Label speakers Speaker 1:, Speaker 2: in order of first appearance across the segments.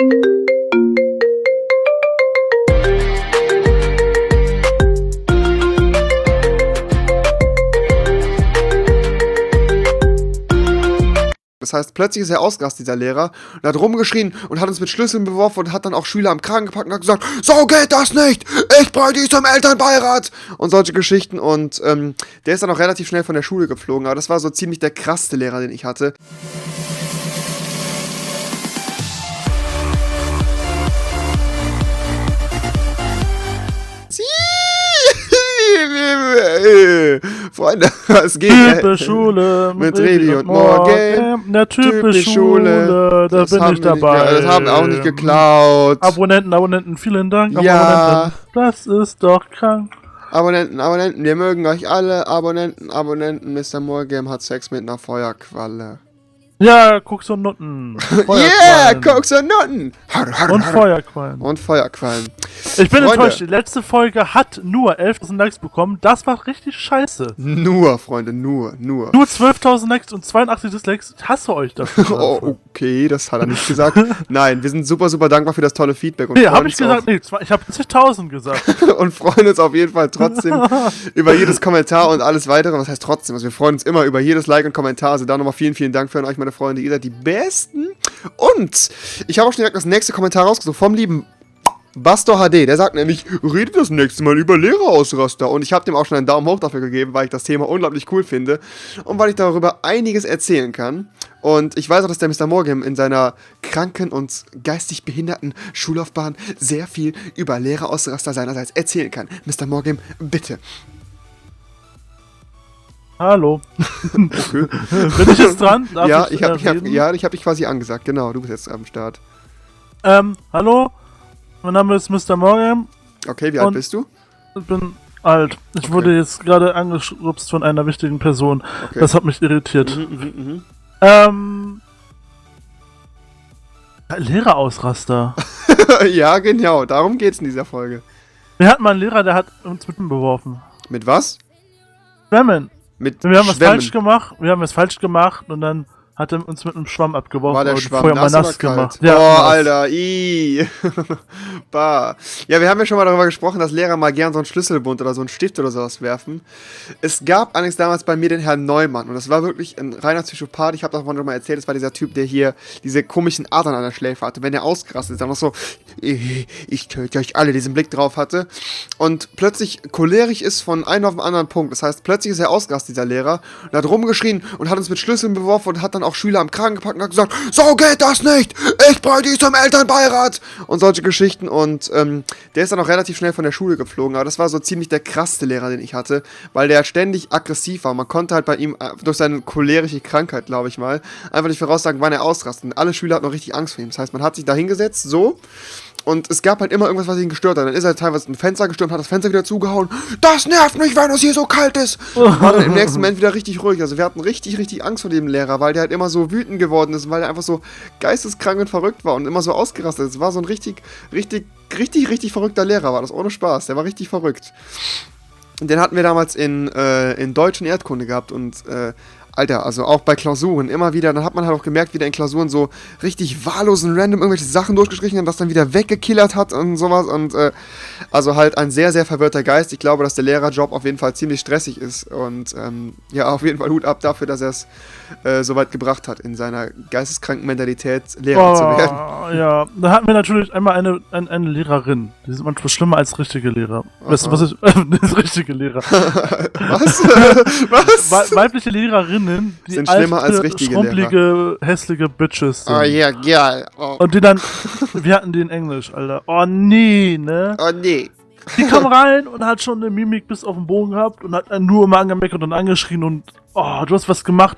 Speaker 1: Das heißt, plötzlich ist er ausgerastet, dieser Lehrer, und hat rumgeschrien und hat uns mit Schlüsseln beworfen und hat dann auch Schüler am Kragen gepackt und hat gesagt, so geht das nicht, ich brauche die zum Elternbeirat und solche Geschichten und ähm, der ist dann auch relativ schnell von der Schule geflogen, aber das war so ziemlich der krasseste Lehrer, den ich hatte. Freunde, was geht?
Speaker 2: Type Schule
Speaker 1: Mit Revi und Morgan.
Speaker 2: Na, Type Schule, da
Speaker 1: Das
Speaker 2: bin ich
Speaker 1: nicht
Speaker 2: dabei.
Speaker 1: ge- das haben wir auch nicht geklaut.
Speaker 2: Abonnenten, Abonnenten, vielen Dank.
Speaker 1: Ja.
Speaker 2: Abonnenten. Das ist doch krank.
Speaker 1: Abonnenten, Abonnenten, wir mögen euch alle. Abonnenten, Abonnenten, Mr. Morgam hat Sex mit einer Feuerqualle.
Speaker 2: Ja, Koks und Nutten.
Speaker 1: Yeah. Koks und Nutten.
Speaker 2: Und
Speaker 1: har.
Speaker 2: Feuerquallen.
Speaker 1: Und Feuerquallen.
Speaker 2: Ich bin
Speaker 1: Freunde.
Speaker 2: enttäuscht. Die letzte Folge hat nur 11.000 Likes bekommen. Das war richtig scheiße.
Speaker 1: Nur, Freunde, nur, nur.
Speaker 2: Nur 12.000 Likes und 82 Dislikes. Ich hasse euch dafür.
Speaker 1: Oh, okay, das hat er nicht gesagt. Nein, wir sind super, super dankbar für das tolle Feedback. Und
Speaker 2: Nee, hab ich gesagt, nee, ich habe 10.000 gesagt.
Speaker 1: Und freuen uns auf jeden Fall trotzdem über jedes Kommentar und alles weitere. Was heißt trotzdem? Also wir freuen uns immer über jedes Like und Kommentar. Also da nochmal vielen, vielen Dank für euch, meine Freunde. Ihr seid die Besten. Und ich habe auch schon direkt das nächste Kommentar rausgesucht vom lieben Bastor HD, der sagt nämlich, redet das nächste Mal über Lehrerausraster. Und ich habe dem auch schon einen Daumen hoch dafür gegeben, weil ich das Thema unglaublich cool finde und weil ich darüber einiges erzählen kann. Und ich weiß auch, dass der Mr. Morgan in seiner kranken und geistig behinderten Schullaufbahn sehr viel über Lehrerausraster seinerseits erzählen kann. Mr. Morgan, bitte.
Speaker 2: Hallo.
Speaker 1: Okay.
Speaker 2: Bin ich jetzt dran? Darf
Speaker 1: ja, ich habe
Speaker 2: äh,
Speaker 1: ich hab,
Speaker 2: reden?
Speaker 1: ja, ich hab dich quasi angesagt. Genau, du bist jetzt am Start.
Speaker 2: Ähm, hallo. Mein Name ist Mr. Morgan.
Speaker 1: Okay, wie alt bist du?
Speaker 2: Ich bin alt. Ich
Speaker 1: Okay.
Speaker 2: wurde jetzt gerade angeschubst von einer wichtigen Person.
Speaker 1: Okay.
Speaker 2: Das hat mich irritiert.
Speaker 1: Mhm, mhm, mhm.
Speaker 2: Ähm. Lehrerausraster.
Speaker 1: ja, genau, darum geht's in dieser Folge.
Speaker 2: Wir hatten mal einen Lehrer, der hat uns mit beworfen.
Speaker 1: Mit was?
Speaker 2: Schwemmen.
Speaker 1: Mit
Speaker 2: Wir haben was
Speaker 1: Schwämmen.
Speaker 2: falsch gemacht. Wir haben was falsch gemacht und dann hat er uns mit einem Schwamm abgeworfen.
Speaker 1: War der Schwamm
Speaker 2: vorher mal
Speaker 1: nass, oder kalt?
Speaker 2: Ja,
Speaker 1: oh,
Speaker 2: nass.
Speaker 1: Alter, ii. bah. Ja, wir haben ja schon mal darüber gesprochen, dass Lehrer mal gern so einen Schlüsselbund oder so einen Stift oder sowas werfen. Es gab allerdings damals bei mir den Herrn Neumann und das war wirklich ein reiner Psychopath. Ich habe davon schon mal erzählt, das war dieser Typ, der hier diese komischen Adern an der Schläfe hatte. Wenn er ausgerastet ist, dann noch so, ich, ich töte euch alle, diesen Blick drauf hatte. Und plötzlich cholerisch ist von einem auf den anderen Punkt. Das heißt, plötzlich ist er ausgerastet, dieser Lehrer, und hat rumgeschrien und hat uns mit Schlüsseln beworfen und hat dann auch Schüler am Kragen gepackt und hat gesagt, so geht das nicht, ich brauche die zum Elternbeirat und solche Geschichten. Und ähm, der ist dann auch relativ schnell von der Schule geflogen, aber das war so ziemlich der krasseste Lehrer, den ich hatte, weil der ständig aggressiv war. Man konnte halt bei ihm äh, durch seine cholerische Krankheit, glaube ich mal, einfach nicht voraussagen, wann er ausrastet. Und alle Schüler hatten noch richtig Angst vor ihm. Das heißt, man hat sich da hingesetzt, so, und es gab halt immer irgendwas, was ihn gestört hat. Dann ist er teilweise ein Fenster gestürmt, hat das Fenster wieder zugehauen. Das nervt mich, wenn es hier so kalt ist. Und war dann im nächsten Moment wieder richtig ruhig. Also wir hatten richtig, richtig Angst vor dem Lehrer, weil der halt immer so wütend geworden ist, weil er einfach so geisteskrank und verrückt war und immer so ausgerastet ist. Es war so ein richtig, richtig, richtig, richtig verrückter Lehrer, war das ohne Spaß. Der war richtig verrückt. Den hatten wir damals in, äh, in Deutsch und Erdkunde gehabt und äh, Alter, also auch bei Klausuren immer wieder, dann hat man halt auch gemerkt, wie der in Klausuren so richtig wahllos und random irgendwelche Sachen durchgestrichen hat und das dann wieder weggekillert hat und sowas und äh, also halt ein sehr, sehr verwirrter Geist. Ich glaube, dass der Lehrerjob auf jeden Fall ziemlich stressig ist und ähm, ja, auf jeden Fall Hut ab dafür, dass er es äh, so weit gebracht hat, in seiner geisteskranken Mentalität Lehrer zu werden.
Speaker 2: Oh, ja, da hatten wir natürlich einmal eine, eine, eine Lehrerin. Die sind manchmal schlimmer als richtige Lehrer. Weißt du, was ich. das richtige Lehrer.
Speaker 1: Was? Was?
Speaker 2: Wei- weibliche Lehrerinnen, die
Speaker 1: Sind schlimmer als richtige
Speaker 2: schrumpelige, hässliche Bitches sind.
Speaker 1: Oh ja, ja. Oh,
Speaker 2: Und die dann. Wir hatten die in Englisch, Alter. Oh nee, ne?
Speaker 1: oh nee.
Speaker 2: Die kam rein und hat schon eine Mimik bis auf den Bogen gehabt und hat nur immer angemeckert und angeschrien und. Oh, du hast was gemacht.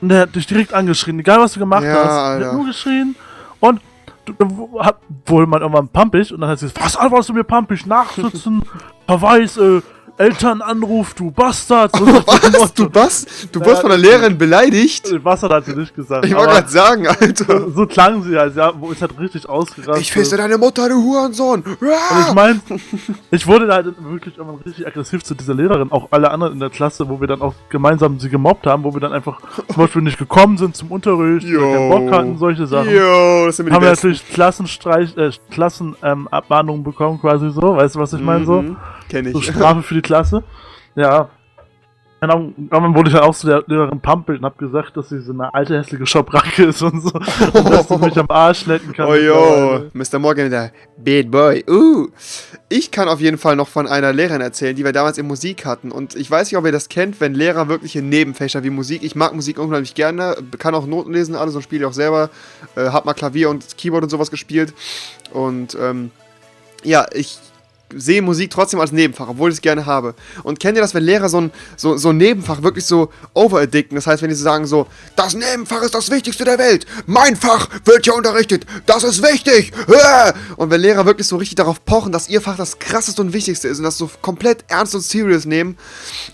Speaker 2: Und der hat dich direkt angeschrien. Egal, was du gemacht
Speaker 1: Ja,
Speaker 2: hast. Der
Speaker 1: Alter.
Speaker 2: hat nur geschrien. Und. du- hat- Wohl man irgendwann pumpig und dann hat sie gesagt, was antwortest du mir pumpig? Nachsitzen, Verweis, äh, Elternanruf, du Bastard. So dem
Speaker 1: Was? Du was? Du wurdest von der Lehrerin beleidigt?
Speaker 2: Bastard hat sie nicht gesagt.
Speaker 1: Ich wollte gerade sagen, Alter.
Speaker 2: so klang sie halt, ja, wo ist halt richtig ausgerastet.
Speaker 1: Ich feste deine Mutter, du Hurensohn.
Speaker 2: Und ich meine, ich wurde da halt wirklich irgendwann richtig aggressiv zu dieser Lehrerin, auch alle anderen in der Klasse, wo wir dann auch gemeinsam sie gemobbt haben, wo wir dann einfach zum Beispiel nicht gekommen sind zum Unterricht, oder keinen Bock hatten, solche Sachen.
Speaker 1: Jo, das sind die
Speaker 2: haben wir natürlich Klassenstreich, äh, Klassenabmahnungen ähm, bekommen, quasi so, weißt du, was ich meine, so?
Speaker 1: Mhm, Kenn
Speaker 2: So
Speaker 1: ich.
Speaker 2: Strafe für die Klasse. Ja. Und dann, wurde ich dann auch zu der Lehrerin Pampelt und hab gesagt, dass sie so eine alte hässliche Schabracke ist und so. Und dass sie mich am Arsch lecken kann.
Speaker 1: Oh jo, Mr. Morgan wieder. Bad Boy. Uh. Ich kann auf jeden Fall noch von einer Lehrerin erzählen, die wir damals in Musik hatten. Und ich weiß nicht, ob ihr das kennt, wenn Lehrer wirklich in Nebenfächer wie Musik. Ich mag Musik unheimlich gerne, kann auch Noten lesen, alles und spiele auch selber. Äh, hab mal Klavier und Keyboard und sowas gespielt. Und ähm, ja, ich sehe Musik trotzdem als Nebenfach, obwohl ich es gerne habe. Und kennt ihr das, wenn Lehrer so ein, so, so ein Nebenfach wirklich so overaddicten? Das heißt, wenn die so sagen so, das Nebenfach ist das Wichtigste der Welt. Mein Fach wird hier unterrichtet. Das ist wichtig. Und wenn Lehrer wirklich so richtig darauf pochen, dass ihr Fach das krasseste und wichtigste ist und das so komplett ernst und serious nehmen.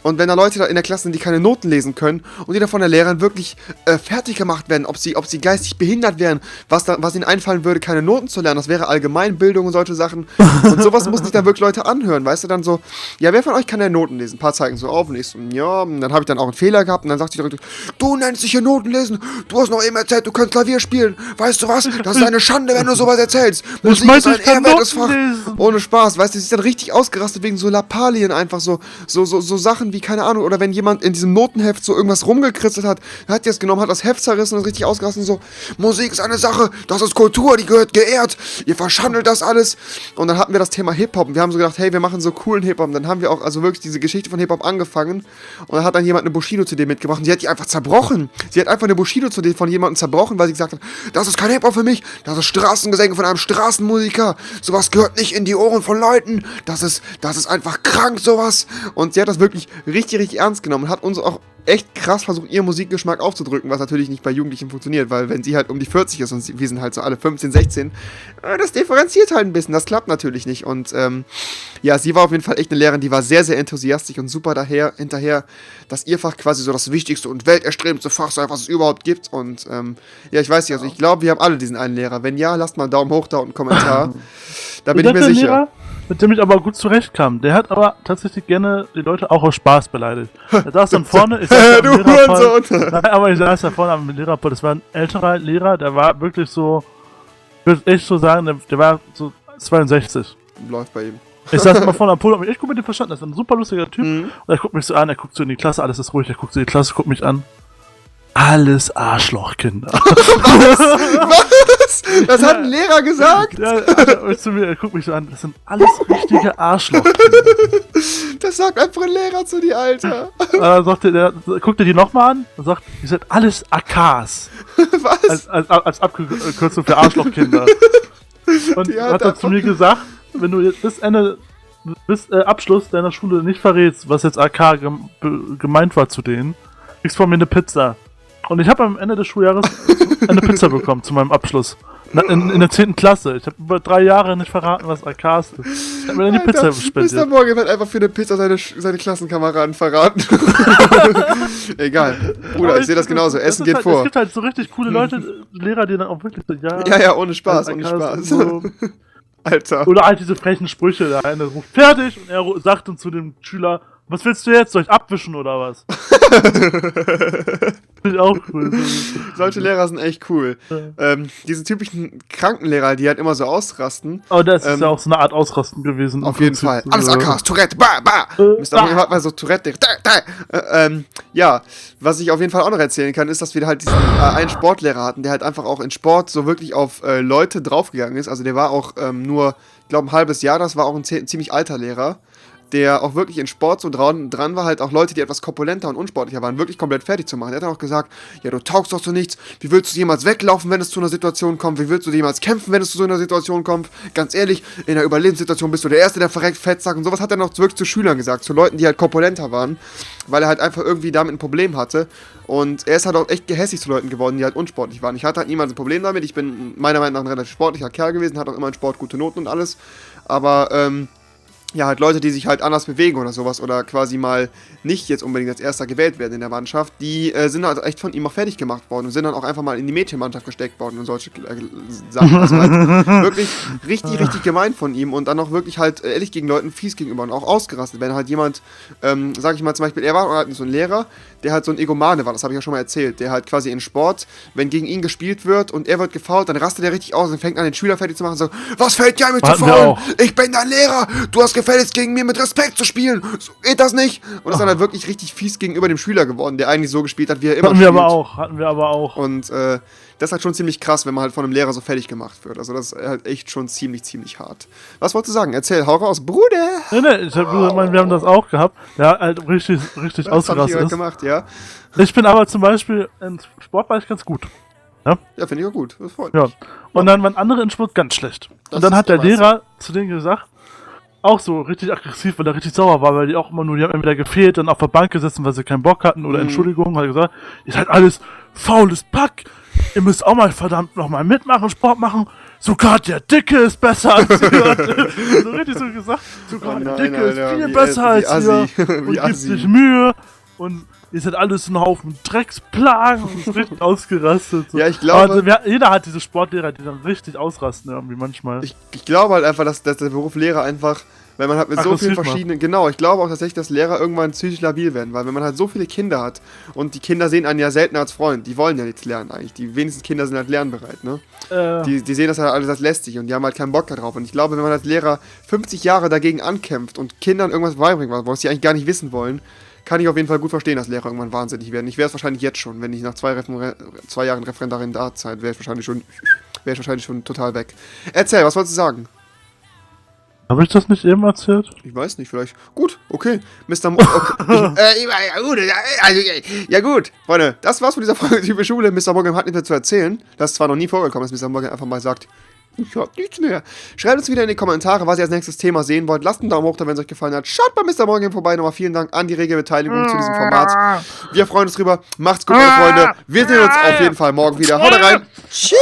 Speaker 1: Und wenn da Leute in der Klasse sind, die keine Noten lesen können und die da von der Lehrerin wirklich äh, fertig gemacht werden, ob sie, ob sie geistig behindert wären, was, da, was ihnen einfallen würde, keine Noten zu lernen, das wäre Allgemeinbildung und solche Sachen. Und sowas muss sich dann wirklich Leute anhören, weißt du, dann so, ja, wer von euch kann denn Noten lesen? Ein paar zeigen so auf und ich so, ja, und dann habe ich dann auch einen Fehler gehabt und dann sagt die direkt, du nennst dich hier Noten lesen, du hast noch eben erzählt, du kannst Klavier spielen, weißt du was, das ist eine Schande, wenn du sowas erzählst. Musik
Speaker 2: meinte,
Speaker 1: ist ein ehrwertes Fach. Ohne Spaß, weißt du, sie ist dann richtig ausgerastet wegen so Lappalien einfach, so, so, so, so Sachen wie, keine Ahnung, oder wenn jemand in diesem Notenheft so irgendwas rumgekritzelt hat, hat die es genommen, hat das Heft zerrissen und ist richtig ausgerastet und so, Musik ist eine Sache, das ist Kultur, die gehört geehrt, ihr verschandelt das alles. Und dann hatten wir das Thema Hip-Hop und wir haben so gedacht, hey, wir machen so coolen Hip-Hop. Dann haben wir auch also wirklich diese Geschichte von Hip-Hop angefangen und dann hat dann jemand eine Bushido-CD mitgebracht und sie hat die einfach zerbrochen. Sie hat einfach eine Bushido-CD von jemandem zerbrochen, weil sie gesagt hat, das ist kein Hip-Hop für mich, das ist Straßengesänge von einem Straßenmusiker, sowas gehört nicht in die Ohren von Leuten, das ist, das ist einfach krank, sowas. Und sie hat das wirklich richtig, richtig ernst genommen und hat uns auch echt krass versucht, ihren Musikgeschmack aufzudrücken, was natürlich nicht bei Jugendlichen funktioniert, weil wenn sie halt um die 40 ist und wir sind halt so alle 15, 16, äh, das differenziert halt ein bisschen, das klappt natürlich nicht. Und ähm, ja, sie war auf jeden Fall echt eine Lehrerin, die war sehr, sehr enthusiastisch und super daher, hinterher, dass ihr Fach quasi so das wichtigste und welterstrebendste Fach sei, was es überhaupt gibt. Und ähm, ja, ich weiß nicht, also ich glaube, wir haben alle diesen einen Lehrer. Wenn ja, lasst mal einen Daumen hoch da und einen Kommentar. da bin ich mir sicher.
Speaker 2: Lehrer, mit dem ich aber gut zurechtkam. Der hat aber tatsächlich gerne die Leute auch aus Spaß beleidigt. Er saß dann vorne, ich saß
Speaker 1: du. Hurensohn!
Speaker 2: Nein, aber ich saß da vorne am Lehrerpult. Das war ein älterer Lehrer, der war wirklich so, ich würde echt so sagen, der, der war so 62.
Speaker 1: Läuft bei ihm.
Speaker 2: Ich saß immer vorne am Pult und hab mich echt gut mit dem verstanden. Das ist ein super lustiger Typ.
Speaker 1: Mhm.
Speaker 2: Und er guckt mich so an, er guckt so in die Klasse, alles ist ruhig, er guckt so in die Klasse, guckt mich an. Alles Arschlochkinder.
Speaker 1: Was? Das hat ein Lehrer gesagt?
Speaker 2: Ja, und zu mir, er guckt mich so an, das sind alles richtige Arschlochkinder.
Speaker 1: Das sagt einfach ein Lehrer zu dir, Alter.
Speaker 2: Dann sagt er, der, guckt er die nochmal an und sagt, ihr seid alles AKs.
Speaker 1: Was?
Speaker 2: Als, als, als Abkürzung für Arschlochkinder. Und
Speaker 1: Die hat
Speaker 2: hat er zu mir gesagt, wenn du jetzt bis Ende, bis äh, Abschluss deiner Schule nicht verrätst, was jetzt AK gem gemeint war zu denen, kriegst von mir eine Pizza. Und ich habe am Ende des Schuljahres eine Pizza bekommen zu meinem Abschluss. In, in der 10. Klasse. Ich habe über drei Jahre nicht verraten, was AKs ist. Ich habe mir dann die Pizza
Speaker 1: Alter, Mr. Morgan hat einfach für eine Pizza seine, seine Klassenkameraden verraten. Egal. Bruder, ich sehe das genauso. Essen geht
Speaker 2: halt,
Speaker 1: vor.
Speaker 2: Es gibt halt so richtig coole Leute, Lehrer, die dann auch wirklich so, ja.
Speaker 1: Ja, ja, ohne Spaß, ohne Spaß.
Speaker 2: so.
Speaker 1: Alter.
Speaker 2: Oder halt diese frechen Sprüche, der eine ruft fertig und er sagt dann zu dem Schüler, was willst du jetzt? Soll ich abwischen oder was? Ich auch cool.
Speaker 1: Solche Lehrer sind echt cool. Ähm, diese typischen Krankenlehrer, die halt immer so ausrasten.
Speaker 2: Aber das ist
Speaker 1: Ähm,
Speaker 2: ja auch so eine Art Ausrasten gewesen.
Speaker 1: Auf jeden Fall. Alles
Speaker 2: Ja.
Speaker 1: AKs, Tourette, ba, ba.
Speaker 2: Äh,
Speaker 1: Mr. Hat mal so Tourette. Da, da. Äh, ähm, ja, was ich auf jeden Fall auch noch erzählen kann, ist, dass wir halt diesen äh, einen Sportlehrer hatten, der halt einfach auch in Sport so wirklich auf äh, Leute draufgegangen ist. Also der war auch ähm, nur, ich glaube, ein halbes Jahr, das war auch ein zie- ziemlich alter Lehrer. Der auch wirklich in Sport so dran, dran war, halt auch Leute, die etwas korpulenter und unsportlicher waren, wirklich komplett fertig zu machen. Der hat dann auch gesagt, ja, du taugst doch zu nichts, wie willst du jemals weglaufen, wenn es zu einer Situation kommt, wie willst du jemals kämpfen, wenn es zu so einer Situation kommt, ganz ehrlich, in einer Überlebenssituation bist du der Erste, der verreckt, Fettsack und sowas. Hat er noch wirklich zu Schülern gesagt, zu Leuten, die halt korpulenter waren, weil er halt einfach irgendwie damit ein Problem hatte. Und er ist halt auch echt gehässig zu Leuten geworden, die halt unsportlich waren. Ich hatte halt niemals ein Problem damit, ich bin meiner Meinung nach ein relativ sportlicher Kerl gewesen, hatte auch immer in Sport gute Noten und alles, aber, ähm, ja, halt Leute, die sich halt anders bewegen oder sowas oder quasi mal nicht jetzt unbedingt als erster gewählt werden in der Mannschaft, die äh, sind halt echt von ihm auch fertig gemacht worden und sind dann auch einfach mal in die Mädchenmannschaft gesteckt worden und solche äh, Sachen. Also halt wirklich richtig, richtig gemein von ihm und dann auch wirklich halt ehrlich gegen Leuten fies gegenüber und auch ausgerastet. Wenn halt jemand, ähm, sag ich mal zum Beispiel, er war halt so ein Lehrer, der halt so ein Egomane war, das habe ich ja schon mal erzählt, der halt quasi in Sport, wenn gegen ihn gespielt wird und er wird gefault, dann rastet er richtig aus und fängt an, den Schüler fertig zu machen, so, was fällt dir eigentlich zu faulen? Ich bin dein Lehrer, du hast gefälligst gegen mir mit Respekt zu spielen, so geht das nicht? Und ist dann halt wirklich richtig fies gegenüber dem Schüler geworden, der eigentlich so gespielt hat, wie er immer
Speaker 2: hatten
Speaker 1: spielt.
Speaker 2: wir aber auch, hatten wir aber auch.
Speaker 1: Und äh, das ist halt schon ziemlich krass, wenn man halt von einem Lehrer so fertig gemacht wird. Also das ist halt echt schon ziemlich, ziemlich hart. Was wolltest du sagen? Erzähl, hau raus, Bruder!
Speaker 2: Nee, nee, ich hab, ich mein, wir haben das auch gehabt. Hat halt richtig, richtig
Speaker 1: Das
Speaker 2: ausgerastet
Speaker 1: halt gemacht, ja.
Speaker 2: Ich bin aber zum Beispiel in Sport war ich ganz gut.
Speaker 1: Ja, finde ich auch gut. Das freut
Speaker 2: Ja.
Speaker 1: mich.
Speaker 2: Und dann waren andere in Sport ganz schlecht.
Speaker 1: Das
Speaker 2: und dann hat der
Speaker 1: immer so.
Speaker 2: Lehrer zu denen gesagt, auch so richtig aggressiv, weil er richtig sauer war, weil die auch immer nur, die haben entweder gefehlt, dann auf der Bank gesessen, weil sie keinen Bock hatten oder
Speaker 1: Mhm.
Speaker 2: Entschuldigung, hat er gesagt, ihr seid alles faules Pack, ihr müsst auch mal verdammt nochmal mitmachen, Sport machen, sogar der Dicke ist besser als ihr. so richtig so gesagt, sogar
Speaker 1: Oh
Speaker 2: der
Speaker 1: nein,
Speaker 2: Dicke
Speaker 1: Alter,
Speaker 2: ist viel
Speaker 1: wie-
Speaker 2: besser als
Speaker 1: assi,
Speaker 2: ihr und gibt sich Mühe. Und ihr seid alles ein Haufen Drecksplagen und richtig ausgerastet. So.
Speaker 1: Ja, ich glaube-
Speaker 2: Aber wir, jeder hat diese Sportlehrer, die dann richtig ausrasten irgendwie manchmal.
Speaker 1: Ich, ich glaube halt einfach, dass, dass der Beruf Lehrer einfach, weil man halt mit so
Speaker 2: Aggressiv
Speaker 1: vielen verschiedenen, genau, ich glaube auch tatsächlich, dass Lehrer irgendwann psychisch labil werden, weil wenn man halt so viele Kinder hat und die Kinder sehen einen ja selten als Freund, die wollen ja nichts lernen eigentlich, die wenigsten Kinder sind halt lernbereit, ne?
Speaker 2: Äh,
Speaker 1: Die, die sehen das halt alles als lästig und die haben halt keinen Bock darauf und ich glaube, wenn man als Lehrer 50 Jahre dagegen ankämpft und Kindern irgendwas beibringt, was sie eigentlich gar nicht wissen wollen, kann ich auf jeden Fall gut verstehen, dass Lehrer irgendwann wahnsinnig werden. Ich wäre es wahrscheinlich jetzt schon, wenn ich nach zwei, Referen zwei Jahren Referendariatzeit wäre ich wahrscheinlich schon, wäre ich wahrscheinlich schon total weg. Erzähl, was wolltest du sagen?
Speaker 2: Habe ich das nicht eben erzählt?
Speaker 1: Ich weiß nicht, vielleicht. Gut, okay. Mr. Mo okay. ich, äh, ja, gut, ja, also, ja gut, Freunde, das war's von dieser Folge Type Schule. Mr. Morgan hat nichts mehr zu erzählen. Das ist zwar noch nie vorgekommen, dass Mr. Morgan einfach mal sagt, ich hab nichts mehr. Schreibt uns wieder in die Kommentare, was ihr als nächstes Thema sehen wollt. Lasst einen Daumen hoch da, wenn es euch gefallen hat. Schaut bei Mr. Morgan vorbei. Nochmal vielen Dank an die rege Beteiligung zu diesem Format. Wir freuen uns drüber. Macht's gut, meine Freunde. Wir sehen uns auf jeden Fall morgen wieder. Haut rein. Tschüss.